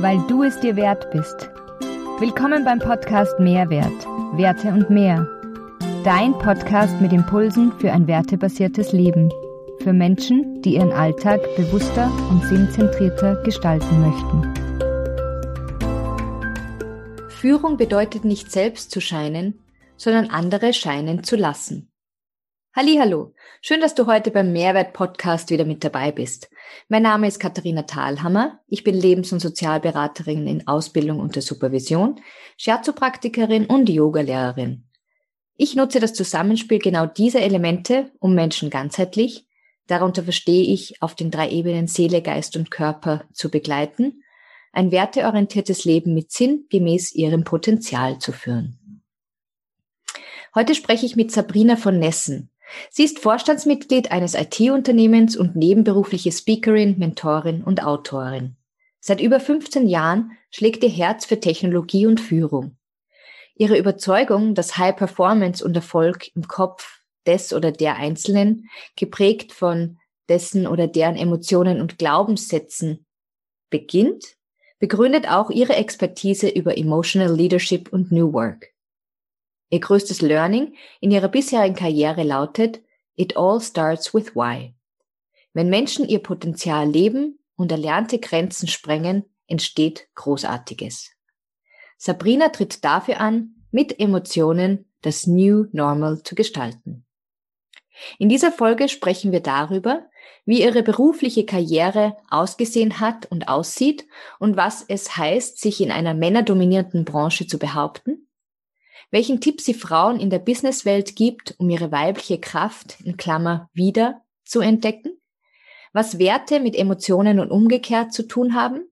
weil du es dir wert bist. Willkommen beim Podcast Mehrwert, Werte und mehr. Dein Podcast mit Impulsen für ein wertebasiertes Leben. Für Menschen, die ihren Alltag bewusster und sinnzentrierter gestalten möchten. Führung bedeutet nicht selbst zu scheinen, sondern andere scheinen zu lassen. Hallo, schön, dass du heute beim Mehrwert Podcast wieder mit dabei bist. Mein Name ist Katharina Thalhammer. Ich bin Lebens- und Sozialberaterin in Ausbildung und der Supervision, Scherzopraktikerin und Yogalehrerin. Ich nutze das Zusammenspiel genau dieser Elemente, um Menschen ganzheitlich, darunter verstehe ich auf den drei Ebenen Seele, Geist und Körper zu begleiten, ein werteorientiertes Leben mit Sinn gemäß ihrem Potenzial zu führen. Heute spreche ich mit Sabrina von Nessen. Sie ist Vorstandsmitglied eines IT-Unternehmens und nebenberufliche Speakerin, Mentorin und Autorin. Seit über 15 Jahren schlägt ihr Herz für Technologie und Führung. Ihre Überzeugung, dass High Performance und Erfolg im Kopf des oder der Einzelnen, geprägt von dessen oder deren Emotionen und Glaubenssätzen, beginnt, begründet auch ihre Expertise über Emotional Leadership und New Work. Ihr größtes Learning in ihrer bisherigen Karriere lautet, It all starts with why. Wenn Menschen ihr Potenzial leben und erlernte Grenzen sprengen, entsteht Großartiges. Sabrina tritt dafür an, mit Emotionen das New Normal zu gestalten. In dieser Folge sprechen wir darüber, wie ihre berufliche Karriere ausgesehen hat und aussieht und was es heißt, sich in einer männerdominierten Branche zu behaupten, welchen Tipp sie Frauen in der Businesswelt gibt, um ihre weibliche Kraft in Klammer wieder zu entdecken, was Werte mit Emotionen und umgekehrt zu tun haben,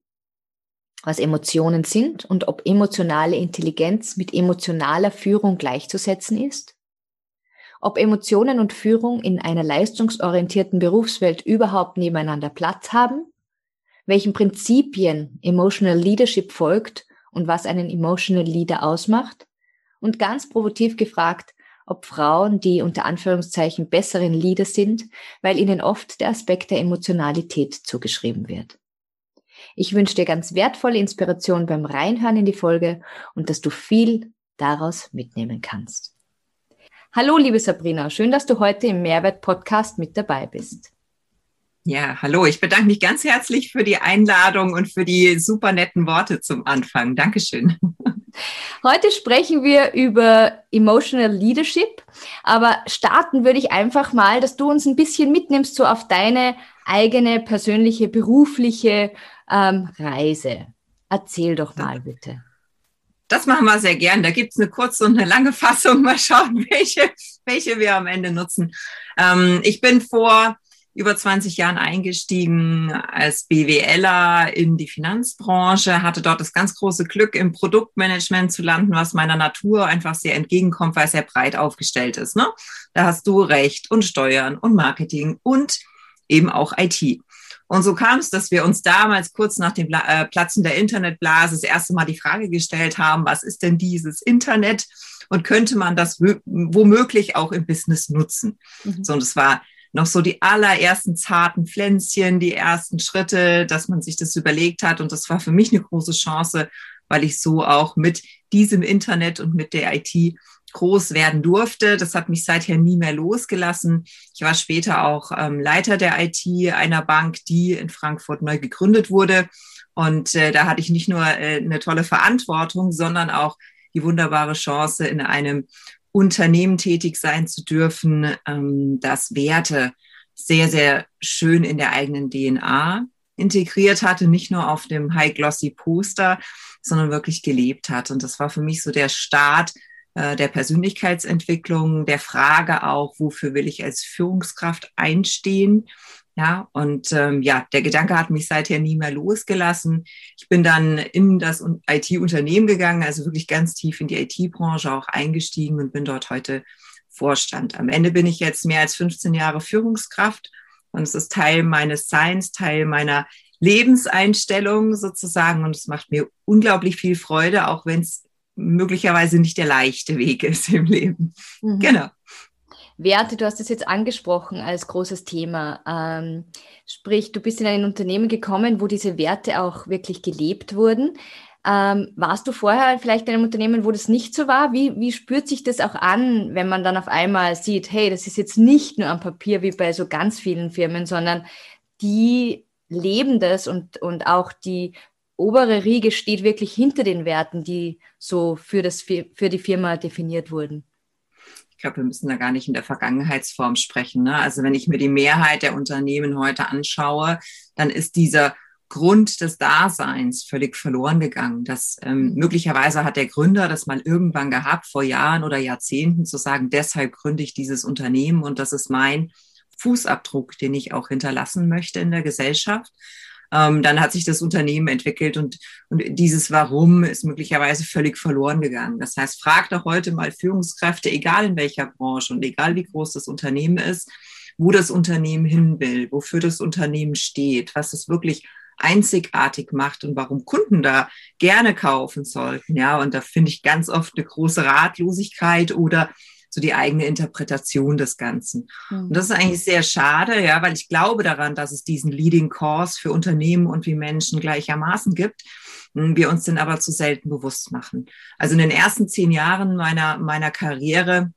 was Emotionen sind und ob emotionale Intelligenz mit emotionaler Führung gleichzusetzen ist, ob Emotionen und Führung in einer leistungsorientierten Berufswelt überhaupt nebeneinander Platz haben, welchen Prinzipien Emotional Leadership folgt und was einen Emotional Leader ausmacht, und ganz provokativ gefragt, ob Frauen die unter Anführungszeichen besseren Leader sind, weil ihnen oft der Aspekt der Emotionalität zugeschrieben wird. Ich wünsche dir ganz wertvolle Inspiration beim Reinhören in die Folge und dass du viel daraus mitnehmen kannst. Hallo, liebe Sabrina, schön, dass du heute im Mehrwert-Podcast mit dabei bist. Ja, hallo, ich bedanke mich ganz herzlich für die Einladung und für die super netten Worte zum Anfang. Dankeschön. Heute sprechen wir über Emotional Leadership, aber starten würde ich einfach mal, dass du uns ein bisschen mitnimmst, so auf deine eigene persönliche, berufliche ähm, Reise. Erzähl doch mal bitte. Das machen wir sehr gern. Da gibt es eine kurze und eine lange Fassung. Mal schauen, welche, welche wir am Ende nutzen. Ähm, ich bin vor über 20 Jahren eingestiegen als BWLer in die Finanzbranche, hatte dort das ganz große Glück, im Produktmanagement zu landen, was meiner Natur einfach sehr entgegenkommt, weil es sehr breit aufgestellt ist. Ne? Da hast du Recht und Steuern und Marketing und eben auch IT. Und so kam es, dass wir uns damals kurz nach dem äh, Platzen der Internetblase das erste Mal die Frage gestellt haben, was ist denn dieses Internet und könnte man das womöglich auch im Business nutzen? Mhm. So, und es war noch so die allerersten zarten Pflänzchen, die ersten Schritte, dass man sich das überlegt hat. Und das war für mich eine große Chance, weil ich so auch mit diesem Internet und mit der IT groß werden durfte. Das hat mich seither nie mehr losgelassen. Ich war später auch ähm, Leiter der IT einer Bank, die in Frankfurt neu gegründet wurde. Und äh, da hatte ich nicht nur äh, eine tolle Verantwortung, sondern auch die wunderbare Chance, in einem Unternehmen tätig sein zu dürfen, ähm, das Werte sehr, sehr schön in der eigenen DNA integriert hatte, nicht nur auf dem High-Glossy Poster, sondern wirklich gelebt hat. Und das war für mich so der Start äh, der Persönlichkeitsentwicklung, der Frage auch, wofür will ich als Führungskraft einstehen? Ja, und ähm, ja, der Gedanke hat mich seither nie mehr losgelassen. Ich bin dann in das IT-Unternehmen gegangen, also wirklich ganz tief in die IT-Branche auch eingestiegen und bin dort heute Vorstand. Am Ende bin ich jetzt mehr als 15 Jahre Führungskraft und es ist Teil meines Seins, Teil meiner Lebenseinstellung sozusagen und es macht mir unglaublich viel Freude, auch wenn es möglicherweise nicht der leichte Weg ist im Leben. Mhm. Genau. Werte, du hast es jetzt angesprochen als großes Thema. Ähm, sprich, du bist in ein Unternehmen gekommen, wo diese Werte auch wirklich gelebt wurden. Ähm, warst du vorher vielleicht in einem Unternehmen, wo das nicht so war? Wie, wie spürt sich das auch an, wenn man dann auf einmal sieht, hey, das ist jetzt nicht nur am Papier wie bei so ganz vielen Firmen, sondern die leben das und, und auch die obere Riege steht wirklich hinter den Werten, die so für, das, für die Firma definiert wurden? Ich glaube, wir müssen da gar nicht in der Vergangenheitsform sprechen. Ne? Also wenn ich mir die Mehrheit der Unternehmen heute anschaue, dann ist dieser Grund des Daseins völlig verloren gegangen. Das ähm, mhm. möglicherweise hat der Gründer das mal irgendwann gehabt, vor Jahren oder Jahrzehnten, zu sagen, deshalb gründe ich dieses Unternehmen und das ist mein Fußabdruck, den ich auch hinterlassen möchte in der Gesellschaft. Ähm, dann hat sich das Unternehmen entwickelt und, und dieses Warum ist möglicherweise völlig verloren gegangen. Das heißt, frag doch heute mal Führungskräfte, egal in welcher Branche und egal wie groß das Unternehmen ist, wo das Unternehmen hin will, wofür das Unternehmen steht, was es wirklich einzigartig macht und warum Kunden da gerne kaufen sollten. Ja, und da finde ich ganz oft eine große Ratlosigkeit oder so die eigene Interpretation des Ganzen. Mhm. Und das ist eigentlich sehr schade, ja, weil ich glaube daran, dass es diesen Leading Course für Unternehmen und wie Menschen gleichermaßen gibt. Hm, wir uns den aber zu selten bewusst machen. Also in den ersten zehn Jahren meiner, meiner Karriere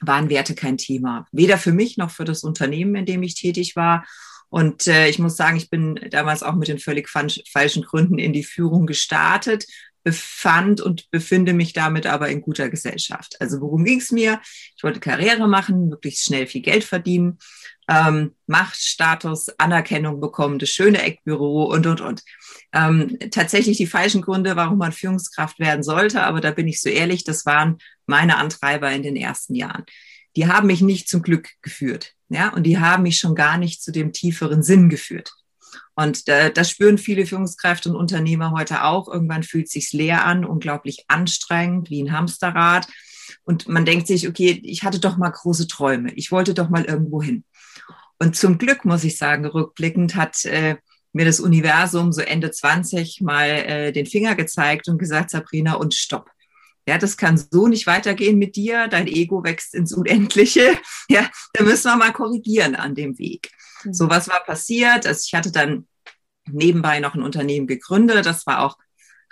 waren Werte kein Thema. Weder für mich noch für das Unternehmen, in dem ich tätig war. Und äh, ich muss sagen, ich bin damals auch mit den völlig falschen Gründen in die Führung gestartet, befand und befinde mich damit aber in guter Gesellschaft. Also worum ging es mir? Ich wollte Karriere machen, möglichst schnell viel Geld verdienen, ähm, Macht, Status, Anerkennung bekommen, das schöne Eckbüro und, und, und. Ähm, tatsächlich die falschen Gründe, warum man Führungskraft werden sollte, aber da bin ich so ehrlich, das waren meine Antreiber in den ersten Jahren. Die haben mich nicht zum Glück geführt. Ja, und die haben mich schon gar nicht zu dem tieferen Sinn geführt. Und äh, das spüren viele Führungskräfte und Unternehmer heute auch. Irgendwann fühlt es sich leer an, unglaublich anstrengend, wie ein Hamsterrad. Und man denkt sich, okay, ich hatte doch mal große Träume. Ich wollte doch mal irgendwo hin. Und zum Glück, muss ich sagen, rückblickend hat äh, mir das Universum so Ende 20 mal äh, den Finger gezeigt und gesagt, Sabrina, und stopp ja, das kann so nicht weitergehen mit dir, dein Ego wächst ins Unendliche, ja, da müssen wir mal korrigieren an dem Weg. Mhm. So, was war passiert? Also ich hatte dann nebenbei noch ein Unternehmen gegründet, das war auch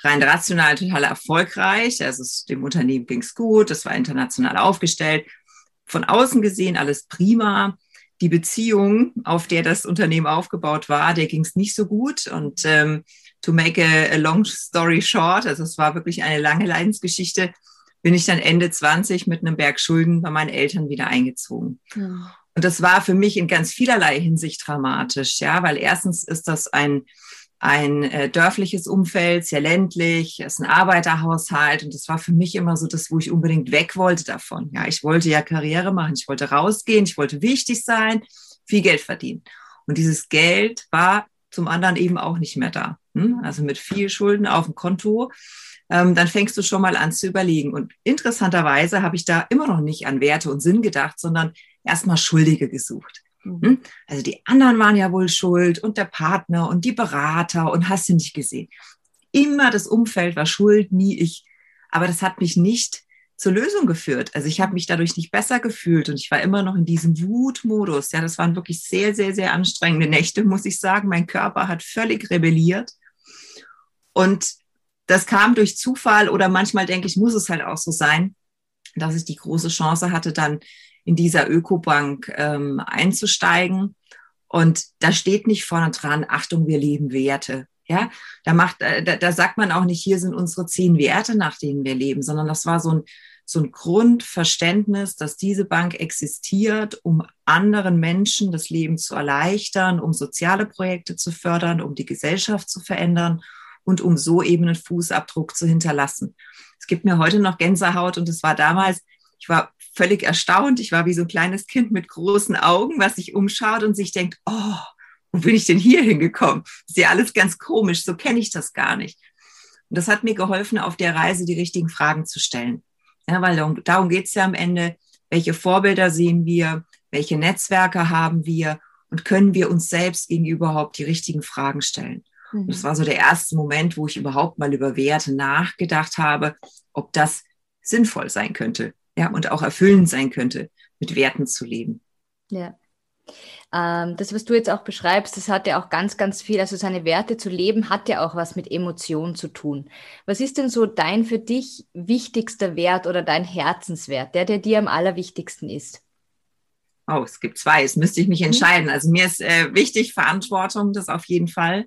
rein rational total erfolgreich, also es, dem Unternehmen ging es gut, das war international aufgestellt, von außen gesehen alles prima, die Beziehung, auf der das Unternehmen aufgebaut war, der ging es nicht so gut. Und ähm, to make a, a long story short, also es war wirklich eine lange Leidensgeschichte, bin ich dann Ende 20 mit einem Berg Schulden bei meinen Eltern wieder eingezogen. Ja. Und das war für mich in ganz vielerlei Hinsicht dramatisch, ja, weil erstens ist das ein, ein äh, dörfliches Umfeld, sehr ländlich, ist ein Arbeiterhaushalt und das war für mich immer so das, wo ich unbedingt weg wollte davon. Ja, ich wollte ja Karriere machen, ich wollte rausgehen, ich wollte wichtig sein, viel Geld verdienen. Und dieses Geld war zum anderen eben auch nicht mehr da. Hm? Also mit viel Schulden auf dem Konto, ähm, dann fängst du schon mal an zu überlegen. Und interessanterweise habe ich da immer noch nicht an Werte und Sinn gedacht, sondern erstmal Schuldige gesucht. Mhm. Hm? Also die anderen waren ja wohl schuld und der Partner und die Berater und hast du nicht gesehen. Immer das Umfeld war schuld, nie ich. Aber das hat mich nicht zur Lösung geführt. Also ich habe mich dadurch nicht besser gefühlt und ich war immer noch in diesem Wutmodus. Ja, das waren wirklich sehr, sehr, sehr anstrengende Nächte, muss ich sagen. Mein Körper hat völlig rebelliert. Und das kam durch Zufall oder manchmal denke ich, muss es halt auch so sein, dass ich die große Chance hatte, dann in dieser Ökobank ähm, einzusteigen. Und da steht nicht vorne dran, Achtung, wir leben Werte. Ja, da macht, äh, da, da sagt man auch nicht, hier sind unsere zehn Werte, nach denen wir leben, sondern das war so ein, so ein Grundverständnis, dass diese Bank existiert, um anderen Menschen das Leben zu erleichtern, um soziale Projekte zu fördern, um die Gesellschaft zu verändern und um so eben einen Fußabdruck zu hinterlassen. Es gibt mir heute noch Gänsehaut und es war damals, ich war völlig erstaunt, ich war wie so ein kleines Kind mit großen Augen, was sich umschaut und sich denkt, oh, wo bin ich denn hier hingekommen? ist ja alles ganz komisch, so kenne ich das gar nicht. Und das hat mir geholfen, auf der Reise die richtigen Fragen zu stellen. Ja, weil darum, darum geht es ja am Ende, welche Vorbilder sehen wir, welche Netzwerke haben wir und können wir uns selbst gegenüber überhaupt die richtigen Fragen stellen. Mhm. das war so der erste Moment, wo ich überhaupt mal über Werte nachgedacht habe, ob das sinnvoll sein könnte, ja, und auch erfüllend sein könnte mit Werten zu leben. Ja. Ähm, das, was du jetzt auch beschreibst, das hat ja auch ganz, ganz viel, also seine Werte zu leben, hat ja auch was mit Emotionen zu tun. Was ist denn so dein für dich wichtigster Wert oder dein Herzenswert, der, der dir am allerwichtigsten ist? Oh, es gibt zwei, es müsste ich mich mhm. entscheiden. Also mir ist äh, wichtig Verantwortung, das auf jeden Fall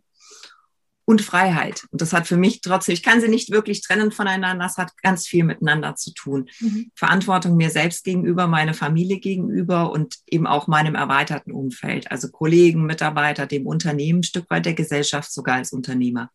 und Freiheit. Und das hat für mich trotzdem, ich kann sie nicht wirklich trennen voneinander, das hat ganz viel miteinander zu tun. Mhm. Verantwortung mir selbst gegenüber, meine Familie gegenüber und eben auch meinem erweiterten Umfeld, also Kollegen, Mitarbeiter, dem Unternehmen, ein Stück weit der Gesellschaft, sogar als Unternehmer.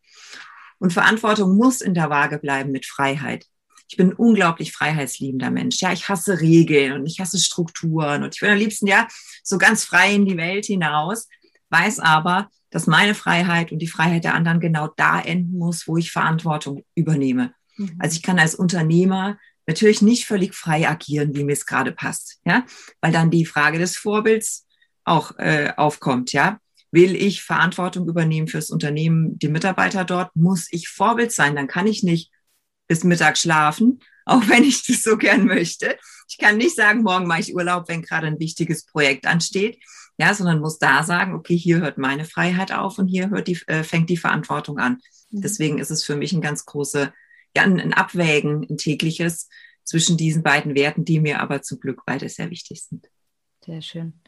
Und Verantwortung muss in der Waage bleiben mit Freiheit. Ich bin ein unglaublich freiheitsliebender Mensch. Ja, ich hasse Regeln und ich hasse Strukturen und ich will am liebsten ja so ganz frei in die Welt hinaus, weiß aber, dass meine Freiheit und die Freiheit der anderen genau da enden muss, wo ich Verantwortung übernehme. Mhm. Also ich kann als Unternehmer natürlich nicht völlig frei agieren, wie mir es gerade passt, ja, weil dann die Frage des Vorbilds auch äh, aufkommt, ja. Will ich Verantwortung übernehmen fürs Unternehmen, die Mitarbeiter dort, muss ich Vorbild sein. Dann kann ich nicht bis Mittag schlafen, auch wenn ich das so gern möchte. Ich kann nicht sagen, morgen mache ich Urlaub, wenn gerade ein wichtiges Projekt ansteht ja, sondern muss da sagen, okay, hier hört meine Freiheit auf und hier hört die, äh, fängt die Verantwortung an. Mhm. Deswegen ist es für mich ein ganz große, ja, ein, ein Abwägen, ein tägliches zwischen diesen beiden Werten, die mir aber zum Glück beide sehr wichtig sind. Sehr schön.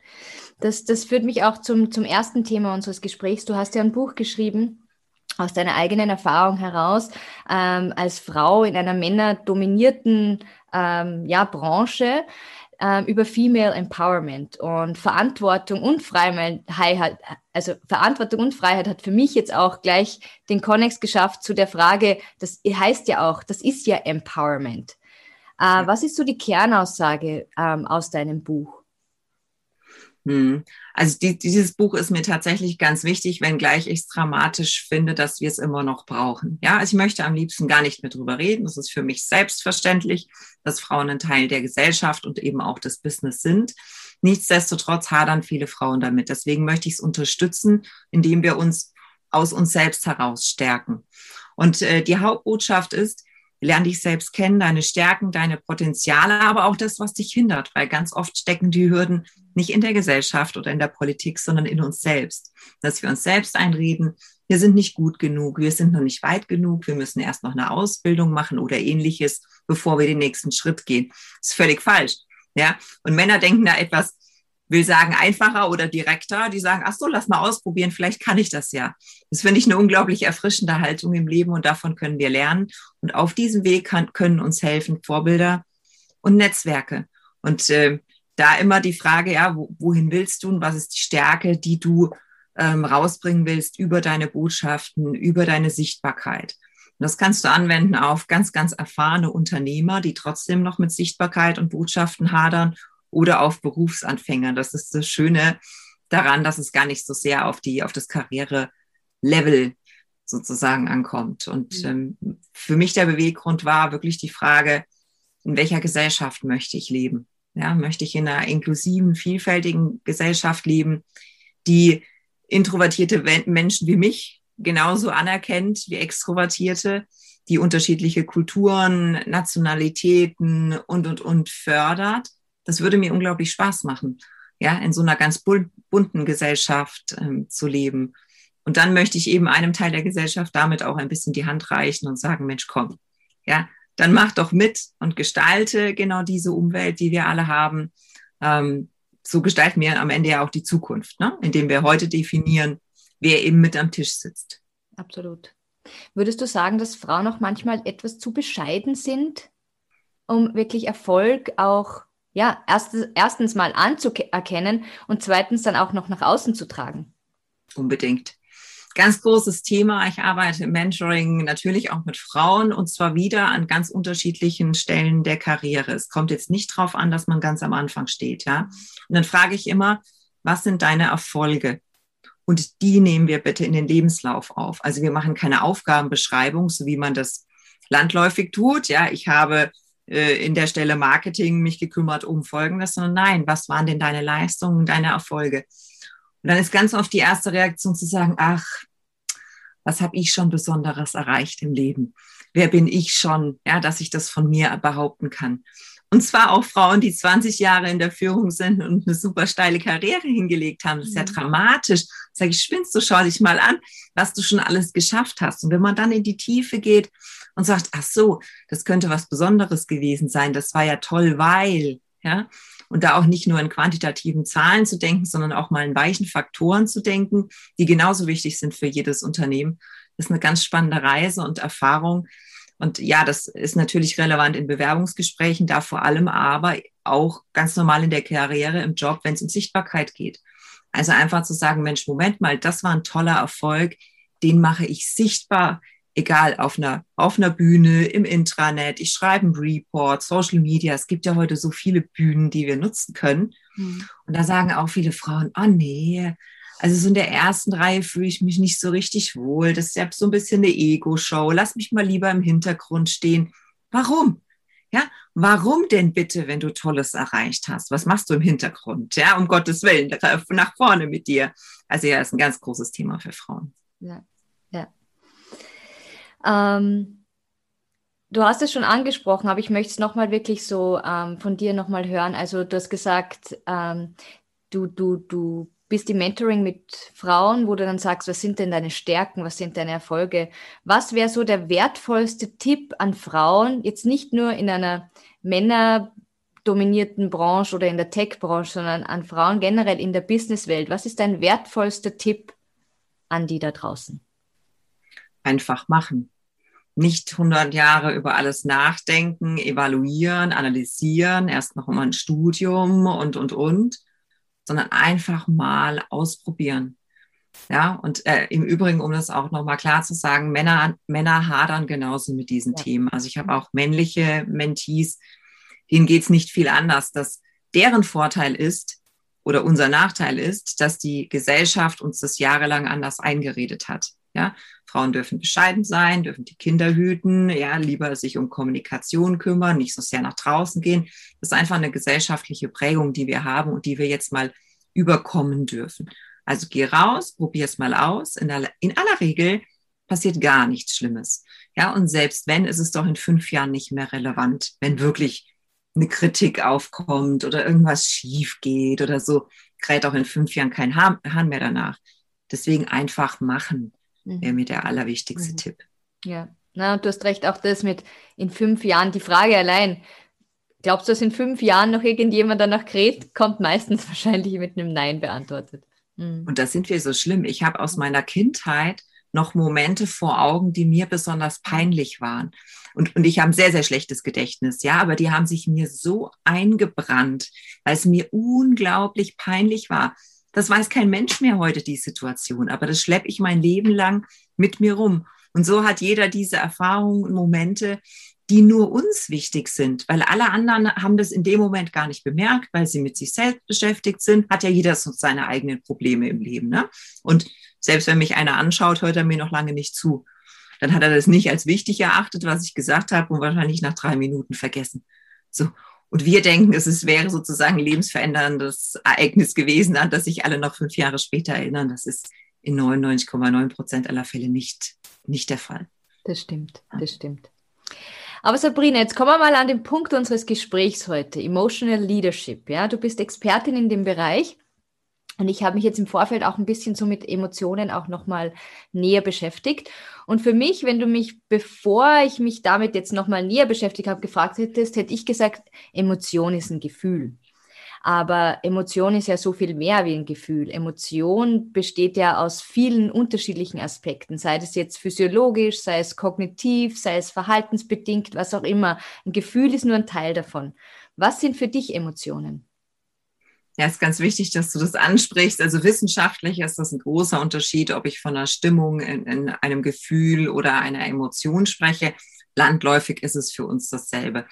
Das, das führt mich auch zum, zum ersten Thema unseres Gesprächs. Du hast ja ein Buch geschrieben, aus deiner eigenen Erfahrung heraus, ähm, als Frau in einer männerdominierten ähm, ja, Branche ähm, über Female Empowerment und Verantwortung und Freiheit. Also Verantwortung und Freiheit hat für mich jetzt auch gleich den Konnex geschafft zu der Frage, das heißt ja auch, das ist ja Empowerment. Äh, was ist so die Kernaussage ähm, aus deinem Buch? Hm. Also die, dieses Buch ist mir tatsächlich ganz wichtig, wenngleich ich es dramatisch finde, dass wir es immer noch brauchen. Ja, also ich möchte am liebsten gar nicht mehr drüber reden. Das ist für mich selbstverständlich, dass Frauen ein Teil der Gesellschaft und eben auch des Business sind. Nichtsdestotrotz hadern viele Frauen damit. Deswegen möchte ich es unterstützen, indem wir uns aus uns selbst heraus stärken. Und äh, die Hauptbotschaft ist, lern dich selbst kennen, deine Stärken, deine Potenziale, aber auch das, was dich hindert, weil ganz oft stecken die Hürden nicht in der Gesellschaft oder in der Politik, sondern in uns selbst. Dass wir uns selbst einreden, wir sind nicht gut genug, wir sind noch nicht weit genug, wir müssen erst noch eine Ausbildung machen oder ähnliches, bevor wir den nächsten Schritt gehen. Das ist völlig falsch. Ja, und Männer denken da etwas will sagen einfacher oder direkter, die sagen, ach so, lass mal ausprobieren, vielleicht kann ich das ja. Das finde ich eine unglaublich erfrischende Haltung im Leben und davon können wir lernen. Und auf diesem Weg kann, können uns helfen Vorbilder und Netzwerke. Und äh, da immer die Frage, ja, wo, wohin willst du und was ist die Stärke, die du ähm, rausbringen willst über deine Botschaften, über deine Sichtbarkeit. Und das kannst du anwenden auf ganz, ganz erfahrene Unternehmer, die trotzdem noch mit Sichtbarkeit und Botschaften hadern oder auf Berufsanfänger. Das ist das Schöne daran, dass es gar nicht so sehr auf die, auf das Karriere-Level sozusagen ankommt. Und mhm. ähm, für mich der Beweggrund war wirklich die Frage, in welcher Gesellschaft möchte ich leben? Ja, möchte ich in einer inklusiven, vielfältigen Gesellschaft leben, die introvertierte Menschen wie mich genauso anerkennt wie extrovertierte, die unterschiedliche Kulturen, Nationalitäten und, und, und fördert das würde mir unglaublich Spaß machen, ja, in so einer ganz bunten Gesellschaft ähm, zu leben. Und dann möchte ich eben einem Teil der Gesellschaft damit auch ein bisschen die Hand reichen und sagen, Mensch, komm, ja, dann mach doch mit und gestalte genau diese Umwelt, die wir alle haben. Ähm, so gestalten wir am Ende ja auch die Zukunft, ne? indem wir heute definieren, wer eben mit am Tisch sitzt. Absolut. Würdest du sagen, dass Frauen auch manchmal etwas zu bescheiden sind, um wirklich Erfolg auch ja, erst, erstens mal anzuerkennen und zweitens dann auch noch nach außen zu tragen. Unbedingt. Ganz großes Thema. Ich arbeite im Mentoring natürlich auch mit Frauen und zwar wieder an ganz unterschiedlichen Stellen der Karriere. Es kommt jetzt nicht darauf an, dass man ganz am Anfang steht, ja. Und dann frage ich immer, was sind deine Erfolge? Und die nehmen wir bitte in den Lebenslauf auf. Also wir machen keine Aufgabenbeschreibung, so wie man das landläufig tut. Ja, ich habe äh, in der Stelle Marketing mich gekümmert um Folgendes, sondern nein, was waren denn deine Leistungen, deine Erfolge? Und dann ist ganz oft die erste Reaktion zu sagen, ach, was habe ich schon Besonderes erreicht im Leben? Wer bin ich schon, ja, dass ich das von mir behaupten kann? Und zwar auch Frauen, die 20 Jahre in der Führung sind und eine super steile Karriere hingelegt haben. Das ist ja mhm. dramatisch. Sag ich, spinnst du, schau dich mal an, was du schon alles geschafft hast. Und wenn man dann in die Tiefe geht und sagt, ach so, das könnte was Besonderes gewesen sein, das war ja toll, weil, ja, und da auch nicht nur in quantitativen Zahlen zu denken, sondern auch mal in weichen Faktoren zu denken, die genauso wichtig sind für jedes Unternehmen. Das ist eine ganz spannende Reise und Erfahrung. Und ja, das ist natürlich relevant in Bewerbungsgesprächen, da vor allem aber auch ganz normal in der Karriere, im Job, wenn es um Sichtbarkeit geht. Also einfach zu sagen, Mensch, Moment mal, das war ein toller Erfolg, den mache ich sichtbar, egal auf einer, auf einer Bühne, im Intranet, ich schreibe einen Report, Social Media. Es gibt ja heute so viele Bühnen, die wir nutzen können. Mhm. Und da sagen auch viele Frauen, oh nee, also so in der ersten Reihe fühle ich mich nicht so richtig wohl. Das ist ja so ein bisschen eine Ego-Show. Lass mich mal lieber im Hintergrund stehen. Warum? Ja, warum denn bitte, wenn du Tolles erreicht hast? Was machst du im Hintergrund? Ja, um Gottes Willen, nach vorne mit dir. Also ja, ist ein ganz großes Thema für Frauen. Ja, ähm, du hast es schon angesprochen, aber ich möchte es nochmal wirklich so ähm, von dir nochmal hören. Also du hast gesagt, ähm, du, du, du bist im Mentoring mit Frauen, wo du dann sagst, was sind denn deine Stärken, was sind deine Erfolge? Was wäre so der wertvollste Tipp an Frauen, jetzt nicht nur in einer männerdominierten Branche oder in der Tech-Branche, sondern an Frauen generell in der Businesswelt? Was ist dein wertvollster Tipp an die da draußen? Einfach machen. Nicht 100 Jahre über alles nachdenken, evaluieren, analysieren, erst noch mal ein Studium und, und, und, sondern einfach mal ausprobieren. Ja, und äh, im Übrigen, um das auch nochmal klar zu sagen, Männer, Männer hadern genauso mit diesen ja. Themen. Also ich habe auch männliche Mentees, denen geht es nicht viel anders, dass deren Vorteil ist, oder unser Nachteil ist, dass die Gesellschaft uns das jahrelang anders eingeredet hat. Ja, Frauen dürfen bescheiden sein, dürfen die Kinder hüten, ja, lieber sich um Kommunikation kümmern, nicht so sehr nach draußen gehen. Das ist einfach eine gesellschaftliche Prägung, die wir haben und die wir jetzt mal überkommen dürfen. Also geh raus, probier es mal aus. In, aller, in aller Regel passiert gar nichts Schlimmes. Ja, und selbst wenn, ist es doch in fünf Jahren nicht mehr relevant, wenn wirklich eine Kritik aufkommt oder irgendwas schief geht oder so, kräht auch in fünf Jahren kein Hahn mehr danach. Deswegen einfach machen mhm. wäre mir der allerwichtigste mhm. Tipp. Ja, na, und du hast recht, auch das mit in fünf Jahren, die Frage allein, glaubst du, dass in fünf Jahren noch irgendjemand danach kräht, kommt meistens wahrscheinlich mit einem Nein beantwortet. Mhm. Und da sind wir so schlimm. Ich habe aus meiner Kindheit noch Momente vor Augen, die mir besonders peinlich waren. Und, und ich habe ein sehr, sehr schlechtes Gedächtnis, ja, aber die haben sich mir so eingebrannt, weil es mir unglaublich peinlich war. Das weiß kein Mensch mehr heute, die Situation, aber das schleppe ich mein Leben lang mit mir rum. Und so hat jeder diese Erfahrungen und Momente, die nur uns wichtig sind, weil alle anderen haben das in dem Moment gar nicht bemerkt, weil sie mit sich selbst beschäftigt sind, hat ja jeder so seine eigenen Probleme im Leben. Ne? Und selbst wenn mich einer anschaut, hört er mir noch lange nicht zu. Dann hat er das nicht als wichtig erachtet, was ich gesagt habe und wahrscheinlich nach drei Minuten vergessen. So. Und wir denken, es wäre sozusagen ein lebensveränderndes Ereignis gewesen, an das sich alle noch fünf Jahre später erinnern. Das ist in 99,9 Prozent aller Fälle nicht, nicht der Fall. Das stimmt, das stimmt. Aber Sabrina, jetzt kommen wir mal an den Punkt unseres Gesprächs heute, Emotional Leadership. Ja, du bist Expertin in dem Bereich und ich habe mich jetzt im Vorfeld auch ein bisschen so mit Emotionen auch nochmal näher beschäftigt. Und für mich, wenn du mich, bevor ich mich damit jetzt nochmal näher beschäftigt habe, gefragt hättest, hätte ich gesagt, Emotion ist ein Gefühl. Aber Emotion ist ja so viel mehr wie ein Gefühl. Emotion besteht ja aus vielen unterschiedlichen Aspekten, sei es jetzt physiologisch, sei es kognitiv, sei es verhaltensbedingt, was auch immer. Ein Gefühl ist nur ein Teil davon. Was sind für dich Emotionen? Ja, ist ganz wichtig, dass du das ansprichst. Also wissenschaftlich ist das ein großer Unterschied, ob ich von einer Stimmung, in, in einem Gefühl oder einer Emotion spreche. Landläufig ist es für uns dasselbe.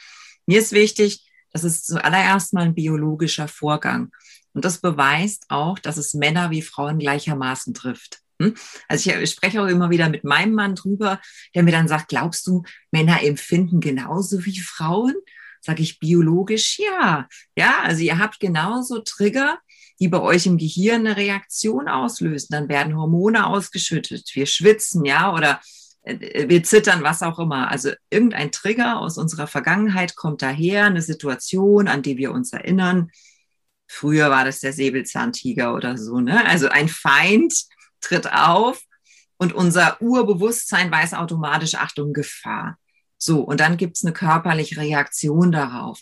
Mir ist wichtig, das ist zuallererst mal ein biologischer Vorgang. Und das beweist auch, dass es Männer wie Frauen gleichermaßen trifft. Hm? Also ich spreche auch immer wieder mit meinem Mann drüber, der mir dann sagt, glaubst du, Männer empfinden genauso wie Frauen? Sage ich biologisch ja. Ja, also ihr habt genauso Trigger, die bei euch im Gehirn eine Reaktion auslösen. Dann werden Hormone ausgeschüttet, wir schwitzen, ja, oder äh, wir zittern, was auch immer. Also irgendein Trigger aus unserer Vergangenheit kommt daher, eine Situation, an die wir uns erinnern. Früher war das der Säbelzahntiger oder so, ne? Also ein Feind tritt auf und unser Urbewusstsein weiß automatisch, Achtung, Gefahr. So, und dann gibt's eine körperliche Reaktion darauf.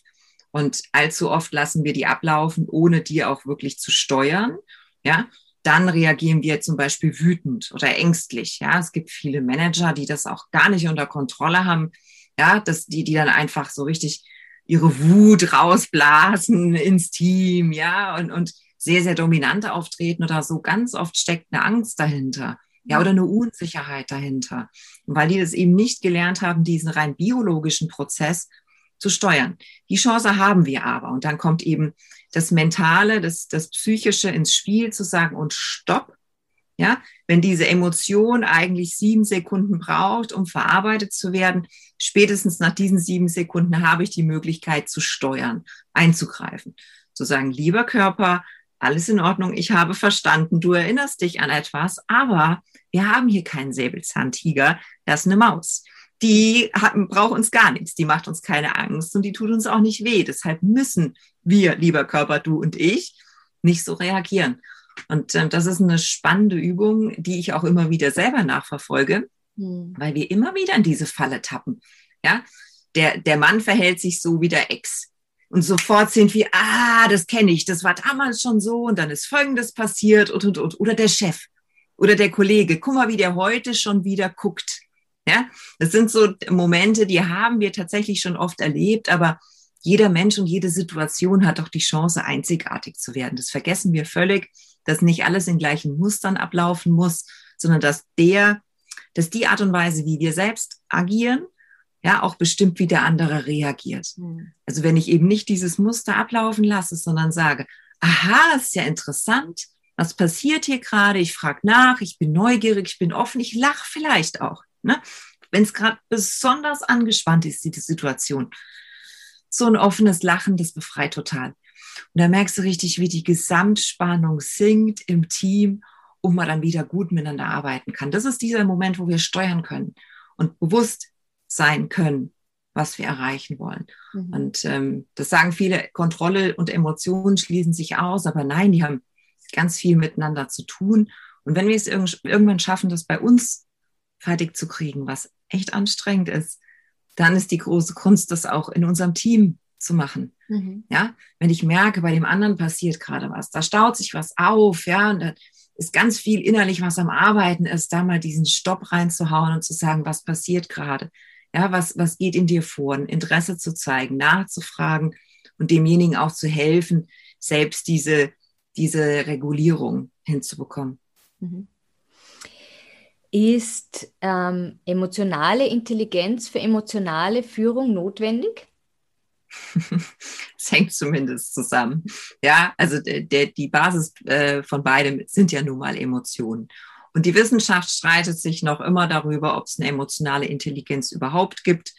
Und allzu oft lassen wir die ablaufen, ohne die auch wirklich zu steuern. Ja, dann reagieren wir zum Beispiel wütend oder ängstlich. Ja, es gibt viele Manager, die das auch gar nicht unter Kontrolle haben. Ja, dass die, die dann einfach so richtig ihre Wut rausblasen ins Team. Ja, und, und sehr, sehr dominant auftreten oder so. Ganz oft steckt eine Angst dahinter. Ja, oder eine Unsicherheit dahinter. Und weil die das eben nicht gelernt haben, diesen rein biologischen Prozess zu steuern. Die Chance haben wir aber. Und dann kommt eben das Mentale, das, das Psychische ins Spiel zu sagen und stopp. Ja, wenn diese Emotion eigentlich sieben Sekunden braucht, um verarbeitet zu werden, spätestens nach diesen sieben Sekunden habe ich die Möglichkeit zu steuern, einzugreifen. Zu sagen, lieber Körper, alles in Ordnung, ich habe verstanden, du erinnerst dich an etwas, aber wir haben hier keinen Säbelzahntiger, das ist eine Maus die hat, braucht uns gar nichts, die macht uns keine Angst und die tut uns auch nicht weh. Deshalb müssen wir, lieber Körper, du und ich, nicht so reagieren. Und äh, das ist eine spannende Übung, die ich auch immer wieder selber nachverfolge, hm. weil wir immer wieder in diese Falle tappen. Ja, der, der Mann verhält sich so wie der Ex. Und sofort sind wir, ah, das kenne ich, das war damals schon so und dann ist Folgendes passiert und, und, und. Oder der Chef oder der Kollege, guck mal, wie der heute schon wieder guckt. Ja, das sind so Momente, die haben wir tatsächlich schon oft erlebt, aber jeder Mensch und jede Situation hat doch die Chance, einzigartig zu werden. Das vergessen wir völlig, dass nicht alles in gleichen Mustern ablaufen muss, sondern dass der, dass die Art und Weise, wie wir selbst agieren, ja, auch bestimmt, wie der andere reagiert. Mhm. Also wenn ich eben nicht dieses Muster ablaufen lasse, sondern sage, aha, ist ja interessant, was passiert hier gerade? Ich frage nach, ich bin neugierig, ich bin offen, ich lache vielleicht auch. Ne? Wenn es gerade besonders angespannt ist, die Situation. So ein offenes Lachen, das befreit total. Und da merkst du richtig, wie die Gesamtspannung sinkt im Team und man dann wieder gut miteinander arbeiten kann. Das ist dieser Moment, wo wir steuern können und bewusst sein können, was wir erreichen wollen. Mhm. Und ähm, das sagen viele, Kontrolle und Emotionen schließen sich aus, aber nein, die haben ganz viel miteinander zu tun. Und wenn wir es irgendwann schaffen, das bei uns fertig zu kriegen, was echt anstrengend ist, dann ist die große Kunst, das auch in unserem Team zu machen. Mhm. Ja, wenn ich merke, bei dem anderen passiert gerade was, da staut sich was auf, ja, und da ist ganz viel innerlich, was am Arbeiten ist, da mal diesen Stopp reinzuhauen und zu sagen, was passiert gerade? Ja, was, was geht in dir vor? Ein Interesse zu zeigen, nachzufragen und demjenigen auch zu helfen, selbst diese, diese Regulierung hinzubekommen. Mhm. Ist ähm, emotionale Intelligenz für emotionale Führung notwendig? Es hängt zumindest zusammen. Ja, also der, der, die Basis äh, von beidem sind ja nun mal Emotionen. Und die Wissenschaft streitet sich noch immer darüber, ob es eine emotionale Intelligenz überhaupt gibt,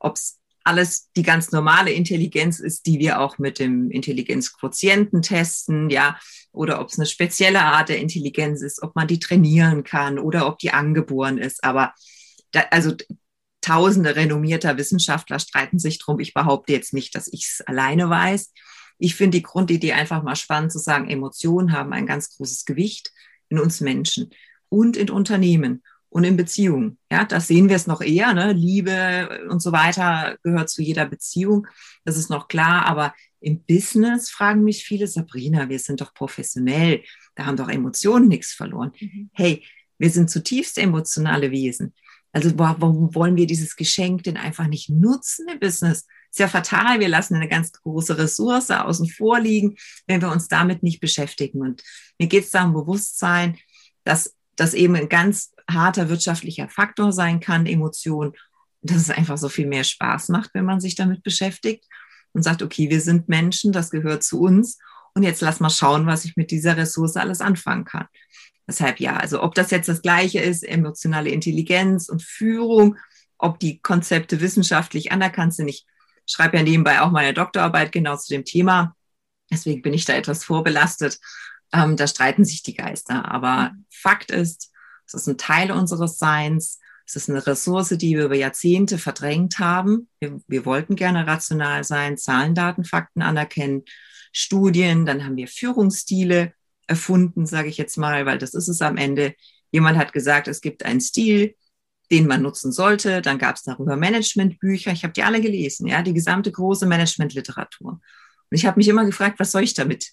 ob es alles die ganz normale Intelligenz ist, die wir auch mit dem Intelligenzquotienten testen, ja, oder ob es eine spezielle Art der Intelligenz ist, ob man die trainieren kann oder ob die angeboren ist. Aber da, also tausende renommierter Wissenschaftler streiten sich drum. Ich behaupte jetzt nicht, dass ich es alleine weiß. Ich finde die Grundidee einfach mal spannend zu sagen, Emotionen haben ein ganz großes Gewicht in uns Menschen und in Unternehmen und in Beziehungen. Ja, das sehen wir es noch eher. Ne? Liebe und so weiter gehört zu jeder Beziehung. Das ist noch klar. Aber im Business fragen mich viele, Sabrina, wir sind doch professionell. Da haben doch Emotionen nichts verloren. Mhm. Hey, wir sind zutiefst emotionale Wesen. Also warum wollen wir dieses Geschenk denn einfach nicht nutzen im Business? Ist ja fatal. Wir lassen eine ganz große Ressource außen vor liegen, wenn wir uns damit nicht beschäftigen. Und mir geht es da um Bewusstsein, dass das eben ein ganz harter wirtschaftlicher Faktor sein kann, Emotion, dass es einfach so viel mehr Spaß macht, wenn man sich damit beschäftigt und sagt, okay, wir sind Menschen, das gehört zu uns und jetzt lass mal schauen, was ich mit dieser Ressource alles anfangen kann. Deshalb ja, also ob das jetzt das gleiche ist, emotionale Intelligenz und Führung, ob die Konzepte wissenschaftlich anerkannt sind. Ich schreibe ja nebenbei auch meine Doktorarbeit genau zu dem Thema. Deswegen bin ich da etwas vorbelastet. Ähm, da streiten sich die Geister. Aber Fakt ist, es ist ein Teil unseres Seins. Es ist eine Ressource, die wir über Jahrzehnte verdrängt haben. Wir, wir wollten gerne rational sein, Zahlen, Daten, Fakten anerkennen, Studien. Dann haben wir Führungsstile erfunden, sage ich jetzt mal, weil das ist es am Ende. Jemand hat gesagt, es gibt einen Stil, den man nutzen sollte. Dann gab es darüber Managementbücher. Ich habe die alle gelesen, ja, die gesamte große Managementliteratur. Und ich habe mich immer gefragt, was soll ich damit?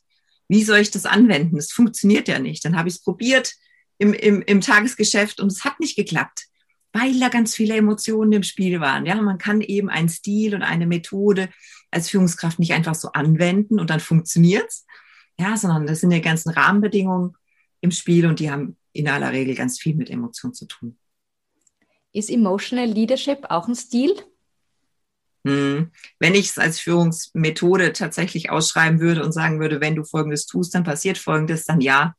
Wie soll ich das anwenden? Es funktioniert ja nicht. Dann habe ich es probiert im, im, im Tagesgeschäft und es hat nicht geklappt, weil da ganz viele Emotionen im Spiel waren. Ja, man kann eben einen Stil und eine Methode als Führungskraft nicht einfach so anwenden und dann funktioniert's. Ja, sondern das sind die ganzen Rahmenbedingungen im Spiel und die haben in aller Regel ganz viel mit Emotionen zu tun. Ist Emotional Leadership auch ein Stil? Hm. Wenn ich es als Führungsmethode tatsächlich ausschreiben würde und sagen würde, wenn du Folgendes tust, dann passiert Folgendes, dann ja.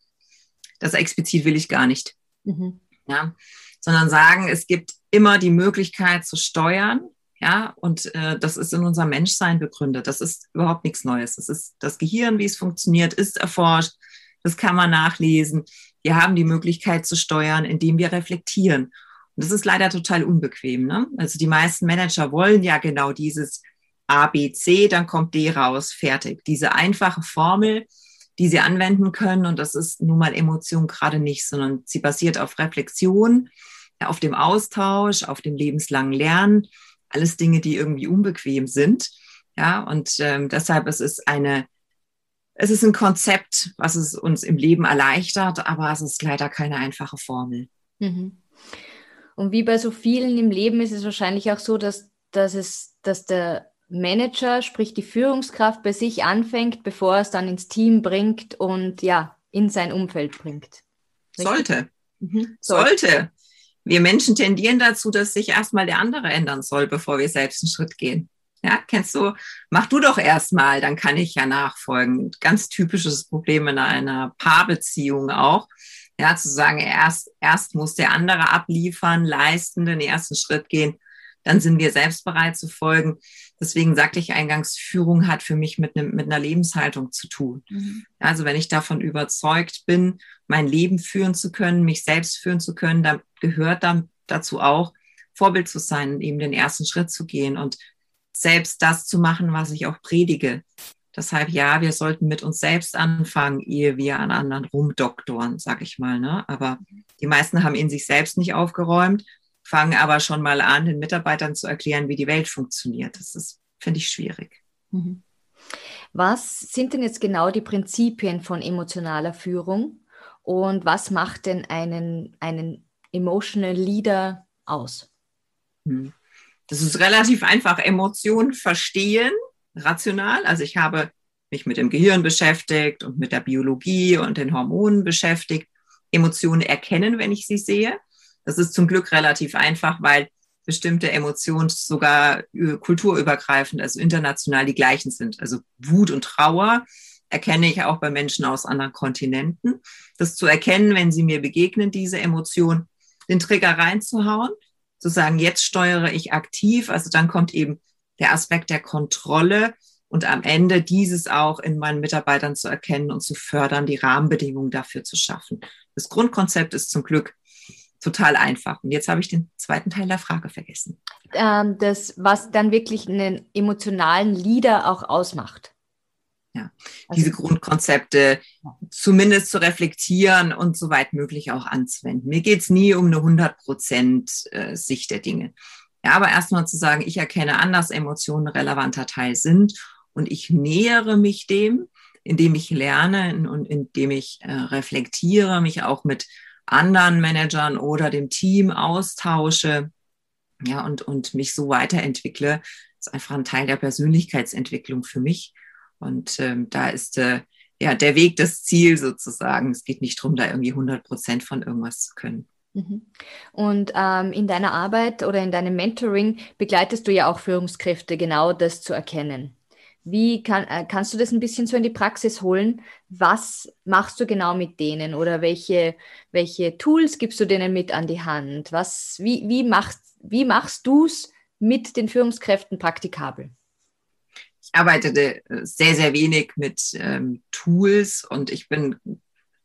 Das explizit will ich gar nicht. Mhm. Ja. Sondern sagen, es gibt immer die Möglichkeit zu steuern. Ja, und äh, das ist in unserem Menschsein begründet. Das ist überhaupt nichts Neues. Das ist das Gehirn, wie es funktioniert, ist erforscht. Das kann man nachlesen. Wir haben die Möglichkeit zu steuern, indem wir reflektieren. Das ist leider total unbequem. Ne? Also die meisten Manager wollen ja genau dieses A, B, C, dann kommt D raus, fertig. Diese einfache Formel, die sie anwenden können. Und das ist nun mal Emotion gerade nicht, sondern sie basiert auf Reflexion, auf dem Austausch, auf dem lebenslangen Lernen. Alles Dinge, die irgendwie unbequem sind. Ja, und ähm, deshalb es ist eine, es ist ein Konzept, was es uns im Leben erleichtert, aber es ist leider keine einfache Formel. Mhm. Und wie bei so vielen im Leben ist es wahrscheinlich auch so, dass, dass, es, dass der Manager, sprich die Führungskraft, bei sich anfängt, bevor er es dann ins Team bringt und ja, in sein Umfeld bringt. Sollte. Mhm. Sollte. Wir Menschen tendieren dazu, dass sich erstmal der andere ändern soll, bevor wir selbst einen Schritt gehen. Ja, kennst du, mach du doch erstmal, dann kann ich ja nachfolgen. Ganz typisches Problem in einer Paarbeziehung auch. Ja, zu sagen, erst, erst muss der andere abliefern, leisten, den ersten Schritt gehen, dann sind wir selbst bereit zu folgen. Deswegen sagte ich eingangs, Führung hat für mich mit, ne, mit einer Lebenshaltung zu tun. Mhm. Also wenn ich davon überzeugt bin, mein Leben führen zu können, mich selbst führen zu können, dann gehört dann dazu auch, Vorbild zu sein, eben den ersten Schritt zu gehen und selbst das zu machen, was ich auch predige. Deshalb ja, wir sollten mit uns selbst anfangen, ehe wir an anderen rumdoktoren, sag ich mal. Ne? Aber die meisten haben in sich selbst nicht aufgeräumt, fangen aber schon mal an, den Mitarbeitern zu erklären, wie die Welt funktioniert. Das ist, finde ich, schwierig. Mhm. Was sind denn jetzt genau die Prinzipien von emotionaler Führung und was macht denn einen, einen Emotional Leader aus? Hm. Das ist relativ einfach. Emotionen verstehen, rational. Also ich habe mich mit dem Gehirn beschäftigt und mit der Biologie und den Hormonen beschäftigt. Emotionen erkennen, wenn ich sie sehe. Das ist zum Glück relativ einfach, weil bestimmte Emotionen sogar kulturübergreifend, also international die gleichen sind. Also Wut und Trauer erkenne ich auch bei Menschen aus anderen Kontinenten. Das zu erkennen, wenn sie mir begegnen, diese Emotion, den Trigger reinzuhauen, zu sagen, jetzt steuere ich aktiv. Also dann kommt eben der Aspekt der Kontrolle und am Ende dieses auch in meinen Mitarbeitern zu erkennen und zu fördern, die Rahmenbedingungen dafür zu schaffen. Das Grundkonzept ist zum Glück total einfach. Und jetzt habe ich den zweiten Teil der Frage vergessen. Ähm, das, was dann wirklich einen emotionalen Leader auch ausmacht. Ja, also, diese Grundkonzepte zumindest zu reflektieren und so weit möglich auch anzuwenden. Mir geht es nie um eine 100 Prozent äh, Sicht der Dinge. Ja, aber erstmal zu sagen, ich erkenne an, dass Emotionen relevanter Teil sind und ich nähere mich dem, indem ich lerne und indem ich äh, reflektiere, mich auch mit anderen Managern oder dem Team austausche, ja, und, und mich so weiterentwickle. Das ist einfach ein Teil der Persönlichkeitsentwicklung für mich. Und ähm, da ist äh, ja der Weg das Ziel sozusagen. Es geht nicht darum, da irgendwie 100 Prozent von irgendwas zu können. Mhm. Und ähm, in deiner Arbeit oder in deinem Mentoring begleitest du ja auch Führungskräfte, genau das zu erkennen. Wie kann, äh, kannst du das ein bisschen so in die Praxis holen? Was machst du genau mit denen oder welche, welche Tools gibst du denen mit an die Hand? Was, wie, wie, machst, wie machst du es mit den Führungskräften praktikabel? Ich arbeite sehr, sehr wenig mit ähm, Tools und ich bin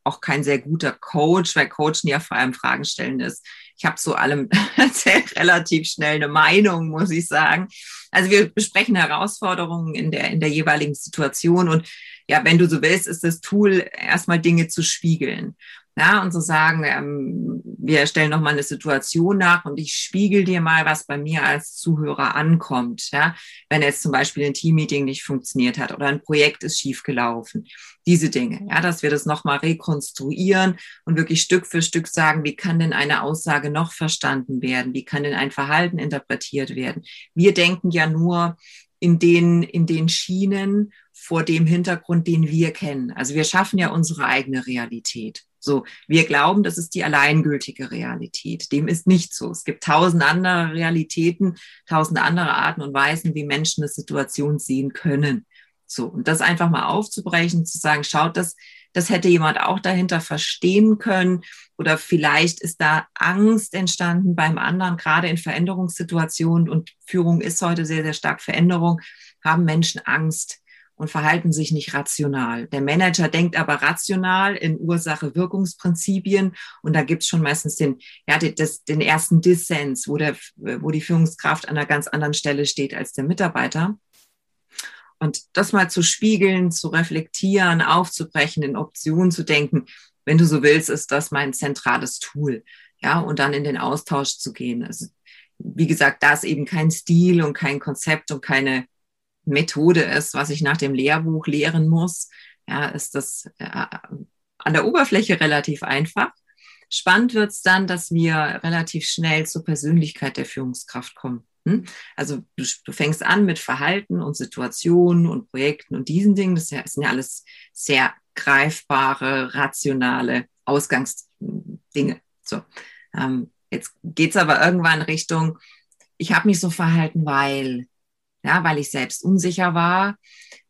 auch kein sehr guter Coach, weil Coachen ja vor allem Fragen stellen ist. ich habe zu allem relativ schnell eine Meinung, muss ich sagen. Also wir besprechen Herausforderungen in der, in der jeweiligen Situation und ja, wenn du so willst, ist das Tool erstmal Dinge zu spiegeln. Ja, und zu sagen, ähm, wir stellen nochmal eine Situation nach und ich spiegel dir mal, was bei mir als Zuhörer ankommt. Ja, wenn jetzt zum Beispiel ein Teammeeting nicht funktioniert hat oder ein Projekt ist schiefgelaufen. Diese Dinge, ja, dass wir das nochmal rekonstruieren und wirklich Stück für Stück sagen, wie kann denn eine Aussage noch verstanden werden? Wie kann denn ein Verhalten interpretiert werden? Wir denken ja nur in den, in den Schienen vor dem Hintergrund, den wir kennen. Also wir schaffen ja unsere eigene Realität. So, wir glauben, das ist die alleingültige Realität. Dem ist nicht so. Es gibt tausend andere Realitäten, tausend andere Arten und Weisen, wie Menschen eine Situation sehen können. So, und das einfach mal aufzubrechen, zu sagen, schaut, das, das hätte jemand auch dahinter verstehen können. Oder vielleicht ist da Angst entstanden beim anderen, gerade in Veränderungssituationen. Und Führung ist heute sehr, sehr stark Veränderung, haben Menschen Angst und verhalten sich nicht rational. Der Manager denkt aber rational in Ursache-Wirkungsprinzipien und da gibt's schon meistens den, ja, das, den ersten Dissens, wo, der, wo die Führungskraft an einer ganz anderen Stelle steht als der Mitarbeiter. Und das mal zu spiegeln, zu reflektieren, aufzubrechen, in Optionen zu denken, wenn du so willst, ist das mein zentrales Tool. Ja, und dann in den Austausch zu gehen. Also, wie gesagt, da ist eben kein Stil und kein Konzept und keine Methode ist, was ich nach dem Lehrbuch lehren muss, ja, ist das äh, an der Oberfläche relativ einfach. Spannend wird es dann, dass wir relativ schnell zur Persönlichkeit der Führungskraft kommen. Hm? Also du, du, fängst an mit Verhalten und Situationen und Projekten und diesen Dingen. Das, sind ja alles sehr greifbare, rationale Ausgangsdinge. So, ähm, jetzt geht's aber irgendwann Richtung, ich habe mich so verhalten, weil ja, weil ich selbst unsicher war,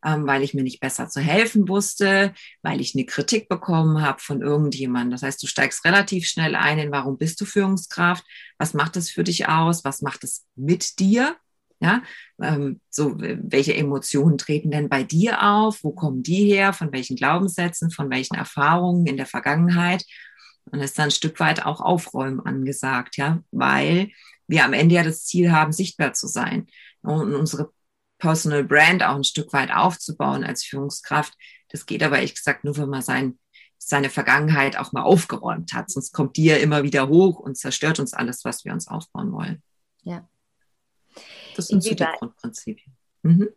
ähm, weil ich mir nicht besser zu helfen wusste, weil ich eine Kritik bekommen habe von irgendjemandem. Das heißt, du steigst relativ schnell ein in, warum bist du Führungskraft? Was macht es für dich aus? Was macht es mit dir? Ja, ähm, so welche Emotionen treten denn bei dir auf? Wo kommen die her? Von welchen Glaubenssätzen? Von welchen Erfahrungen in der Vergangenheit? Und ist dann ein Stück weit auch Aufräumen angesagt, ja, weil wir am Ende ja das Ziel haben, sichtbar zu sein und unsere Personal Brand auch ein Stück weit aufzubauen als Führungskraft. Das geht aber ehrlich gesagt nur, wenn man sein, seine Vergangenheit auch mal aufgeräumt hat. Sonst kommt die ja immer wieder hoch und zerstört uns alles, was wir uns aufbauen wollen. Ja. Das sind so die Grundprinzipien. Mhm.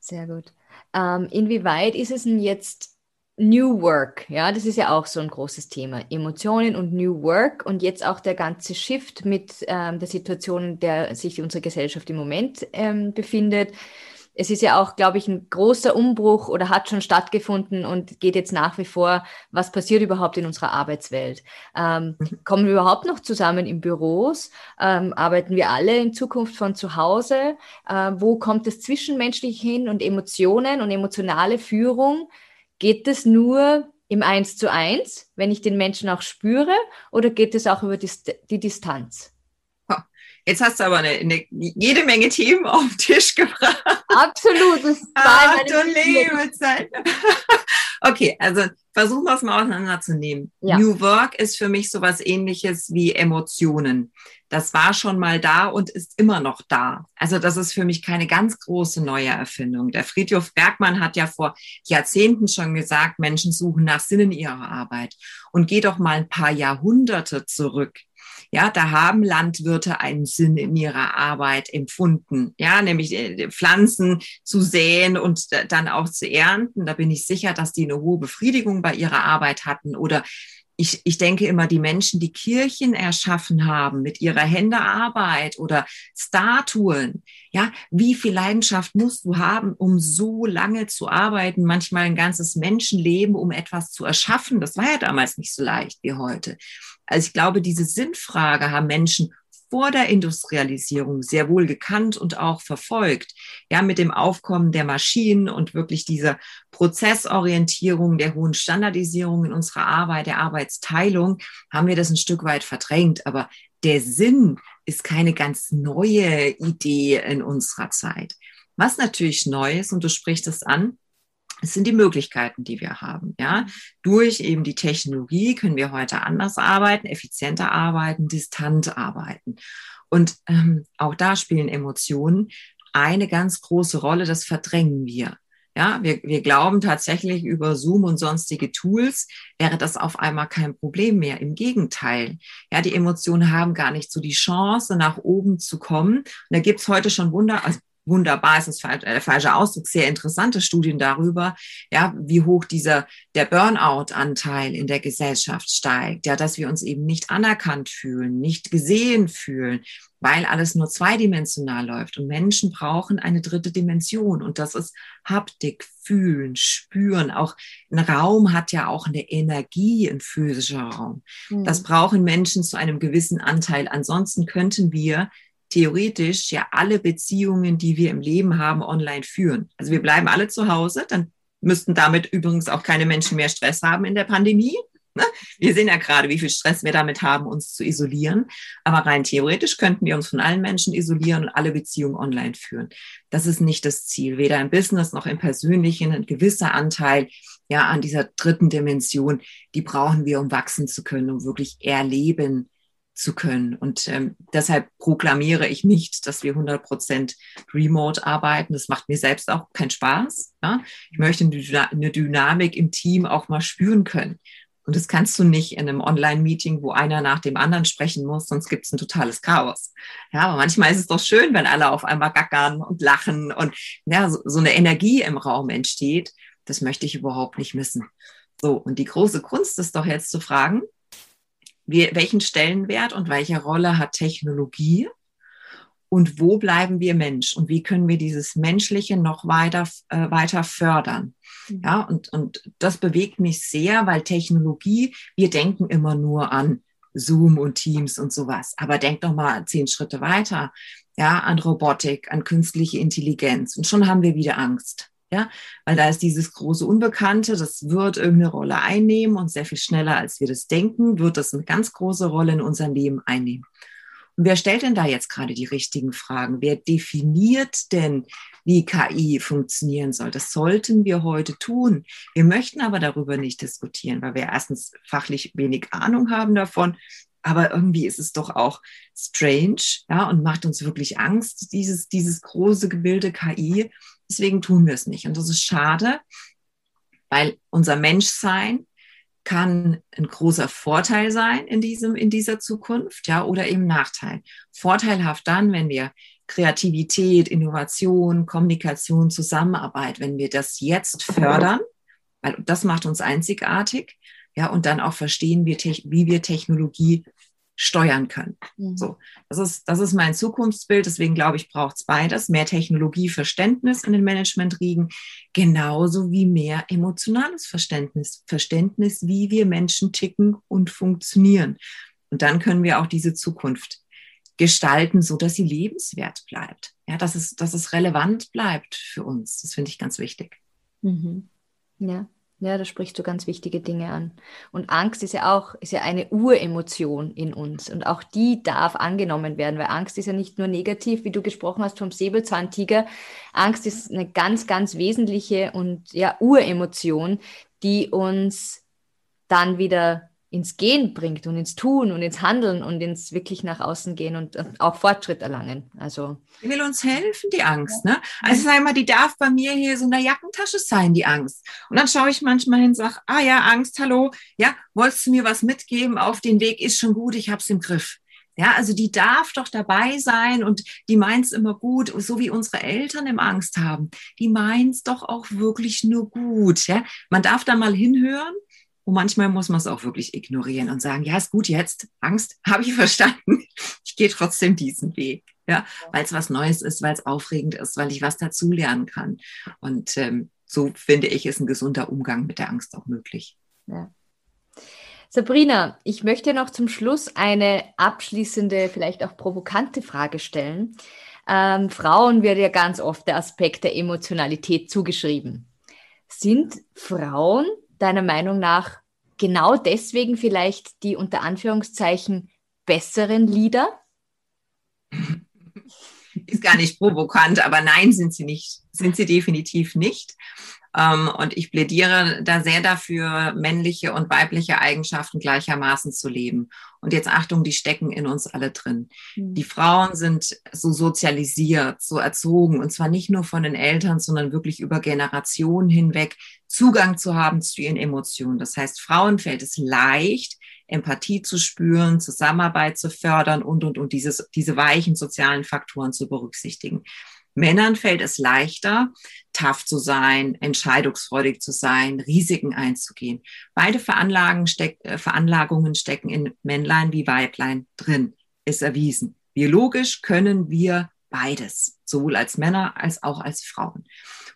Sehr gut. Ähm, inwieweit ist es denn jetzt New Work, ja, das ist ja auch so ein großes Thema. Emotionen und New Work und jetzt auch der ganze Shift mit ähm, der Situation, in der sich unsere Gesellschaft im Moment ähm, befindet. Es ist ja auch, glaube ich, ein großer Umbruch oder hat schon stattgefunden und geht jetzt nach wie vor, was passiert überhaupt in unserer Arbeitswelt? Ähm, mhm. kommen wir überhaupt noch zusammen in Büros? Ähm, arbeiten wir alle in Zukunft von zu Hause? Äh, wo kommt das Zwischenmenschliche hin und Emotionen und emotionale Führung? Geht es nur im Eins zu eins, wenn ich den Menschen auch spüre, oder geht es auch über die, die Distanz? Jetzt hast du aber eine, eine, jede Menge Themen auf den Tisch gebracht. Absolut. Das Ach, du liebe Zeit. okay, also versuchen wir es mal auseinanderzunehmen. Ja. New Work ist für mich sowas ähnliches wie Emotionen. Das war schon mal da und ist immer noch da. Also das ist für mich keine ganz große neue Erfindung. Der Friedhof Bergmann hat ja vor Jahrzehnten schon gesagt, Menschen suchen nach Sinn in ihrer Arbeit. Und geh doch mal ein paar Jahrhunderte zurück. Ja, da haben Landwirte einen Sinn in ihrer Arbeit empfunden. Ja, nämlich äh, Pflanzen zu säen und dann auch zu ernten. Da bin ich sicher, dass die eine hohe Befriedigung bei ihrer Arbeit hatten oder ich, ich denke immer, die Menschen, die Kirchen erschaffen haben mit ihrer Händearbeit oder Statuen, ja, wie viel Leidenschaft musst du haben, um so lange zu arbeiten, manchmal ein ganzes Menschenleben, um etwas zu erschaffen? Das war ja damals nicht so leicht wie heute. Also ich glaube, diese Sinnfrage haben Menschen vor der Industrialisierung sehr wohl gekannt und auch verfolgt. Ja, mit dem Aufkommen der Maschinen und wirklich dieser Prozessorientierung, der hohen Standardisierung in unserer Arbeit, der Arbeitsteilung, haben wir das ein Stück weit verdrängt. Aber der Sinn ist keine ganz neue Idee in unserer Zeit. Was natürlich neu ist, und du sprichst es an, es sind die Möglichkeiten, die wir haben. Ja, durch eben die Technologie können wir heute anders arbeiten, effizienter arbeiten, distant arbeiten. Und ähm, auch da spielen Emotionen eine ganz große Rolle. Das verdrängen wir. Ja, wir, wir glauben tatsächlich über Zoom und sonstige Tools wäre das auf einmal kein Problem mehr. Im Gegenteil. Ja, die Emotionen haben gar nicht so die Chance, nach oben zu kommen. Und da gibt's heute schon Wunder, also wunderbar ist das der falsche Ausdruck, sehr interessante Studien darüber, ja, wie hoch dieser, der Burnout-Anteil in der Gesellschaft steigt, ja, dass wir uns eben nicht anerkannt fühlen, nicht gesehen fühlen, weil alles nur zweidimensional läuft und Menschen brauchen eine dritte Dimension und das ist Haptik, fühlen, spüren. Auch ein Raum hat ja auch eine Energie, ein physischer Raum. Mhm. Das brauchen Menschen zu einem gewissen Anteil. Ansonsten könnten wir theoretisch ja alle Beziehungen, die wir im Leben haben, online führen. Also wir bleiben alle zu Hause, dann müssten damit übrigens auch keine Menschen mehr Stress haben in der Pandemie. Ne? Wir sehen ja gerade, wie viel Stress wir damit haben, uns zu isolieren. Aber rein theoretisch könnten wir uns von allen Menschen isolieren und alle Beziehungen online führen. Das ist nicht das Ziel, weder im Business noch im Persönlichen. Ein gewisser Anteil ja an dieser dritten Dimension, die brauchen wir, um wachsen zu können, um wirklich erleben zu können. Und ähm, deshalb proklamiere ich nicht, dass wir 100 Prozent remote arbeiten. Das macht mir selbst auch keinen Spaß. Ja? Ich möchte eine Dynamik im Team auch mal spüren können. Und das kannst du nicht in einem Online-Meeting, wo einer nach dem anderen sprechen muss, sonst gibt es ein totales Chaos. Ja, aber manchmal ist es doch schön, wenn alle auf einmal gackern und lachen und ja, so, so eine Energie im Raum entsteht. Das möchte ich überhaupt nicht missen. So, und die große Kunst ist doch jetzt zu fragen, wie, welchen Stellenwert und welche Rolle hat Technologie und wo bleiben wir Mensch und wie können wir dieses Menschliche noch weiter, äh, weiter fördern. Mhm. Ja, und, und das bewegt mich sehr, weil Technologie, wir denken immer nur an Zoom und Teams und sowas, aber denk doch mal zehn Schritte weiter, ja, an Robotik, an künstliche Intelligenz und schon haben wir wieder Angst. Ja, weil da ist dieses große Unbekannte, das wird irgendeine Rolle einnehmen und sehr viel schneller, als wir das denken, wird das eine ganz große Rolle in unserem Leben einnehmen. Und wer stellt denn da jetzt gerade die richtigen Fragen? Wer definiert denn, wie KI funktionieren soll? Das sollten wir heute tun. Wir möchten aber darüber nicht diskutieren, weil wir erstens fachlich wenig Ahnung haben davon. Aber irgendwie ist es doch auch strange, ja, und macht uns wirklich Angst, dieses, dieses große Gebilde KI. Deswegen tun wir es nicht. Und das ist schade, weil unser Menschsein kann ein großer Vorteil sein in diesem, in dieser Zukunft, ja, oder eben Nachteil. Vorteilhaft dann, wenn wir Kreativität, Innovation, Kommunikation, Zusammenarbeit, wenn wir das jetzt fördern, weil das macht uns einzigartig, ja, und dann auch verstehen, wie, wie wir Technologie steuern können. Mhm. So, das ist, das ist mein Zukunftsbild. Deswegen glaube ich, braucht es beides. Mehr Technologieverständnis in den Managementriegen, genauso wie mehr emotionales Verständnis. Verständnis, wie wir Menschen ticken und funktionieren. Und dann können wir auch diese Zukunft gestalten, so dass sie lebenswert bleibt. Ja, dass es, dass es relevant bleibt für uns. Das finde ich ganz wichtig. Mhm. Ja. Ja, da sprichst du ganz wichtige Dinge an. Und Angst ist ja auch, ist ja eine Uremotion in uns. Und auch die darf angenommen werden, weil Angst ist ja nicht nur negativ, wie du gesprochen hast vom Säbelzahntiger. Angst ist eine ganz, ganz wesentliche und ja, Uremotion, die uns dann wieder ins Gehen bringt und ins Tun und ins Handeln und ins wirklich nach außen gehen und, auch Fortschritt erlangen. Also die will uns helfen, die Angst. Ne? Also sag mal, die darf bei mir hier so in der Jackentasche sein, die Angst. Und dann schaue ich manchmal hin und sage, ah ja, Angst, hallo, ja, wolltest du mir was mitgeben auf den Weg? Ist schon gut, ich hab's im Griff. Ja, also die darf doch dabei sein und die meint's immer gut, so wie unsere Eltern im Angst haben. Die meint's doch auch wirklich nur gut. Ja, man darf da mal hinhören und manchmal muss man es auch wirklich ignorieren und sagen, ja, ist gut jetzt, Angst, habe ich verstanden. Ich gehe trotzdem diesen Weg. Ja, weil es was Neues ist, weil es aufregend ist, weil ich was dazulernen kann. Und ähm, so finde ich, ist ein gesunder Umgang mit der Angst auch möglich. Ja. Sabrina, ich möchte noch zum Schluss eine abschließende, vielleicht auch provokante Frage stellen. Ähm, Frauen wird ja ganz oft der Aspekt der Emotionalität zugeschrieben. Sind Frauen deiner Meinung nach genau deswegen vielleicht die unter Anführungszeichen besseren Lieder? Ist gar nicht provokant, aber nein, sind sie nicht, sind sie definitiv nicht. Ähm, und ich plädiere da sehr dafür, männliche und weibliche Eigenschaften gleichermaßen zu leben. Und jetzt Achtung, die stecken in uns alle drin. Mhm. Die Frauen sind so sozialisiert, so erzogen, und zwar nicht nur von den Eltern, sondern wirklich über Generationen hinweg Zugang zu haben zu ihren Emotionen. Das heißt, Frauen fällt es leicht, Empathie zu spüren, Zusammenarbeit zu fördern und, und, und dieses, diese weichen sozialen Faktoren zu berücksichtigen. Männern fällt es leichter, tough zu sein, entscheidungsfreudig zu sein, Risiken einzugehen. Beide steck, äh, Veranlagungen stecken in Männlein wie Weiblein drin, ist erwiesen. Biologisch können wir beides, sowohl als Männer als auch als Frauen.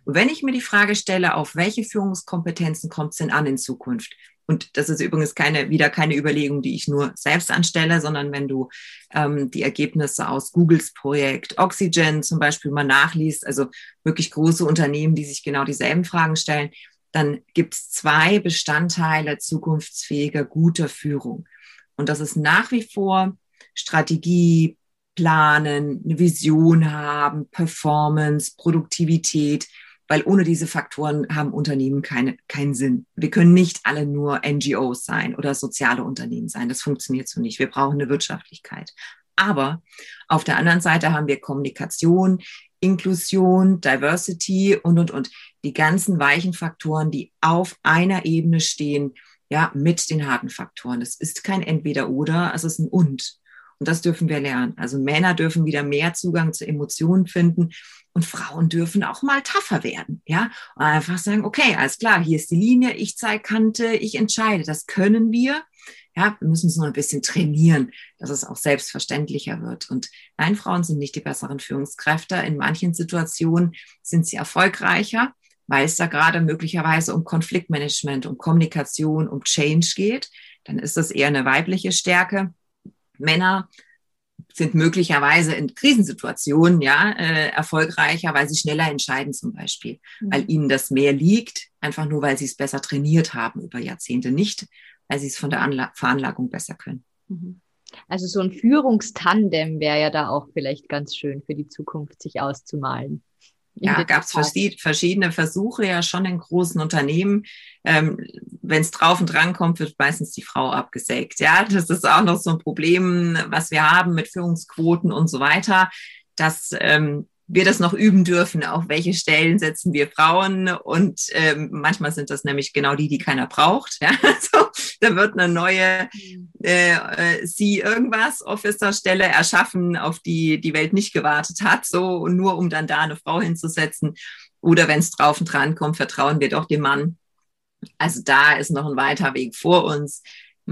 Und wenn ich mir die Frage stelle, auf welche Führungskompetenzen kommt es denn an in Zukunft? Und das ist übrigens keine, wieder keine Überlegung, die ich nur selbst anstelle, sondern wenn du ähm, die Ergebnisse aus Googles Projekt Oxygen zum Beispiel mal nachliest, also wirklich große Unternehmen, die sich genau dieselben Fragen stellen, dann gibt es zwei Bestandteile zukunftsfähiger, guter Führung. Und das ist nach wie vor Strategie, Planen, eine Vision haben, Performance, Produktivität, weil ohne diese Faktoren haben Unternehmen keine, keinen Sinn. Wir können nicht alle nur NGOs sein oder soziale Unternehmen sein. Das funktioniert so nicht. Wir brauchen eine Wirtschaftlichkeit. Aber auf der anderen Seite haben wir Kommunikation, Inklusion, Diversity und, und, und. Die ganzen weichen Faktoren, die auf einer Ebene stehen, ja, mit den harten Faktoren. Es ist kein Entweder-Oder, es ist ein Und. Und das dürfen wir lernen. Also Männer dürfen wieder mehr Zugang zu Emotionen finden und Frauen dürfen auch mal tougher werden, ja. Und einfach sagen, okay, alles klar, hier ist die Linie, ich zeige Kante, ich entscheide. Das können wir. Ja, wir müssen es nur ein bisschen trainieren, dass es auch selbstverständlicher wird. Und nein, Frauen sind nicht die besseren Führungskräfte. In manchen Situationen sind sie erfolgreicher, weil es da gerade möglicherweise um Konfliktmanagement, um Kommunikation, um Change geht. Dann ist das eher eine weibliche Stärke. Männer sind möglicherweise in Krisensituationen ja äh, erfolgreicher, weil sie schneller entscheiden zum Beispiel, mhm. weil ihnen das mehr liegt, einfach nur weil sie es besser trainiert haben über Jahrzehnte, nicht weil sie es von der Anla Veranlagung besser können. Mhm. Also so ein Führungstandem wäre ja da auch vielleicht ganz schön für die Zukunft sich auszumalen. Ja, gab es verschiedene Versuche ja schon in großen Unternehmen. Ähm, Wenn es drauf und dran kommt, wird meistens die Frau abgesägt. Ja, das ist auch noch so ein Problem, was wir haben mit Führungsquoten und so weiter, dass ähm, wir das noch üben dürfen, auf welche Stellen setzen wir Frauen. Und ähm, manchmal sind das nämlich genau die, die keiner braucht. Ja? Also, da wird eine neue äh, äh, Sie irgendwas Officer-Stelle erschaffen, auf die die Welt nicht gewartet hat, so nur um dann da eine Frau hinzusetzen. Oder wenn es drauf und dran kommt, vertrauen wir doch dem Mann. Also da ist noch ein weiter Weg vor uns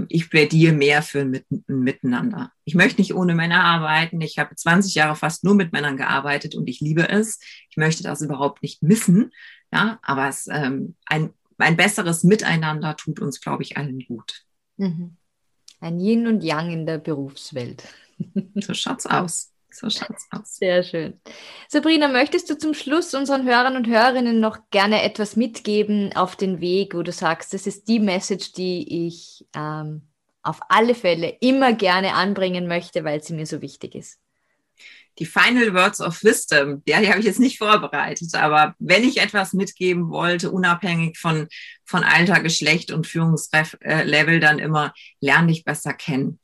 ich plädiere mehr für ein, Miteinander. Ich möchte nicht ohne Männer arbeiten. Ich habe 20 Jahre fast nur mit Männern gearbeitet und ich liebe es. Ich möchte das überhaupt nicht missen. Ja, aber es, ähm, ein, ein besseres Miteinander tut uns, glaube ich, allen gut. Mhm. Ein Yin und Yang in der Berufswelt. So schaut's aus. So schaut's aus. Sehr schön. Sabrina, möchtest du zum Schluss unseren Hörern und Hörerinnen noch gerne etwas mitgeben auf den Weg, wo du sagst, das ist die Message, die ich ähm, auf alle Fälle immer gerne anbringen möchte, weil sie mir so wichtig ist? Die Final Words of Wisdom, ja, die habe ich jetzt nicht vorbereitet, aber wenn ich etwas mitgeben wollte, unabhängig von, von Alter, Geschlecht und Führungslevel, dann immer, lern dich besser kennen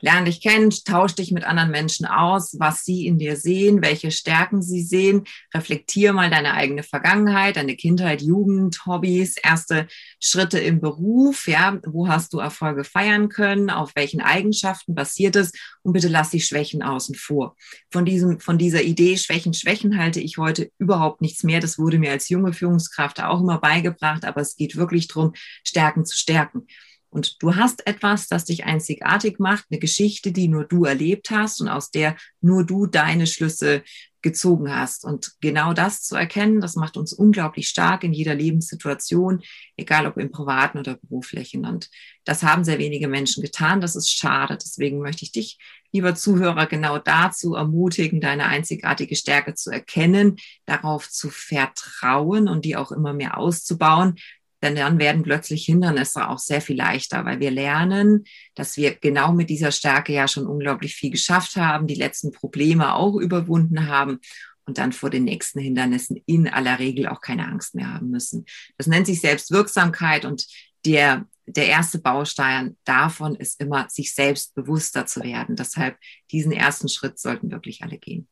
lern dich kennen, tausch dich mit anderen Menschen aus, was sie in dir sehen, welche Stärken sie sehen, reflektier mal deine eigene Vergangenheit, deine Kindheit, Jugend, Hobbys, erste Schritte im Beruf, ja, wo hast du Erfolge feiern können, auf welchen Eigenschaften basiert es und bitte lass die Schwächen außen vor. Von diesem, von dieser Idee Schwächen, Schwächen halte ich heute überhaupt nichts mehr. Das wurde mir als junge Führungskraft auch immer beigebracht, aber es geht wirklich darum, Stärken zu stärken. Und du hast etwas, das dich einzigartig macht, eine Geschichte, die nur du erlebt hast und aus der nur du deine Schlüsse gezogen hast. Und genau das zu erkennen, das macht uns unglaublich stark in jeder Lebenssituation, egal ob im privaten oder beruflichen. Und das haben sehr wenige Menschen getan. Das ist schade. Deswegen möchte ich dich, lieber Zuhörer, genau dazu ermutigen, deine einzigartige Stärke zu erkennen, darauf zu vertrauen und die auch immer mehr auszubauen, denn dann werden plötzlich Hindernisse auch sehr viel leichter, weil wir lernen, dass wir genau mit dieser Stärke ja schon unglaublich viel geschafft haben, die letzten Probleme auch überwunden haben. und dann vor den nächsten Hindernissen in aller Regel auch keine Angst mehr haben müssen. Das nennt sich Selbstwirksamkeit und der, der erste Baustein davon ist immer, sich selbst bewusster zu werden. Deshalb diesen ersten Schritt sollten wirklich alle gehen.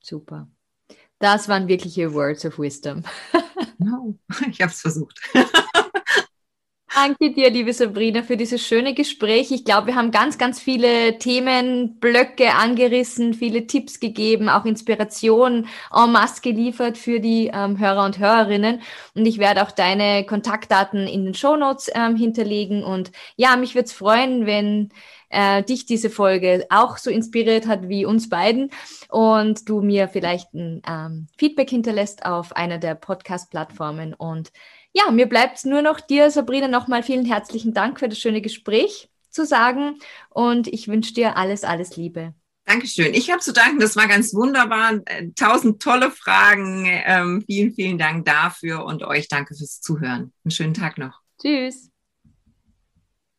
Super. Das waren wirkliche Words of Wisdom. No, ich habe es versucht. Danke dir, liebe Sabrina, für dieses schöne Gespräch. Ich glaube, wir haben ganz, ganz viele Themenblöcke angerissen, viele Tipps gegeben, auch Inspiration en masse geliefert für die ähm, Hörer und Hörerinnen. Und ich werde auch deine Kontaktdaten in den Show Notes ähm, hinterlegen. Und ja, mich würde es freuen, wenn äh, dich diese Folge auch so inspiriert hat wie uns beiden und du mir vielleicht ein ähm, Feedback hinterlässt auf einer der Podcast-Plattformen und ja, mir bleibt nur noch dir, Sabrina, nochmal vielen herzlichen Dank für das schöne Gespräch zu sagen und ich wünsche dir alles, alles Liebe. Dankeschön. Ich habe zu danken, das war ganz wunderbar. Äh, tausend tolle Fragen. Ähm, vielen, vielen Dank dafür und euch danke fürs Zuhören. Einen schönen Tag noch. Tschüss.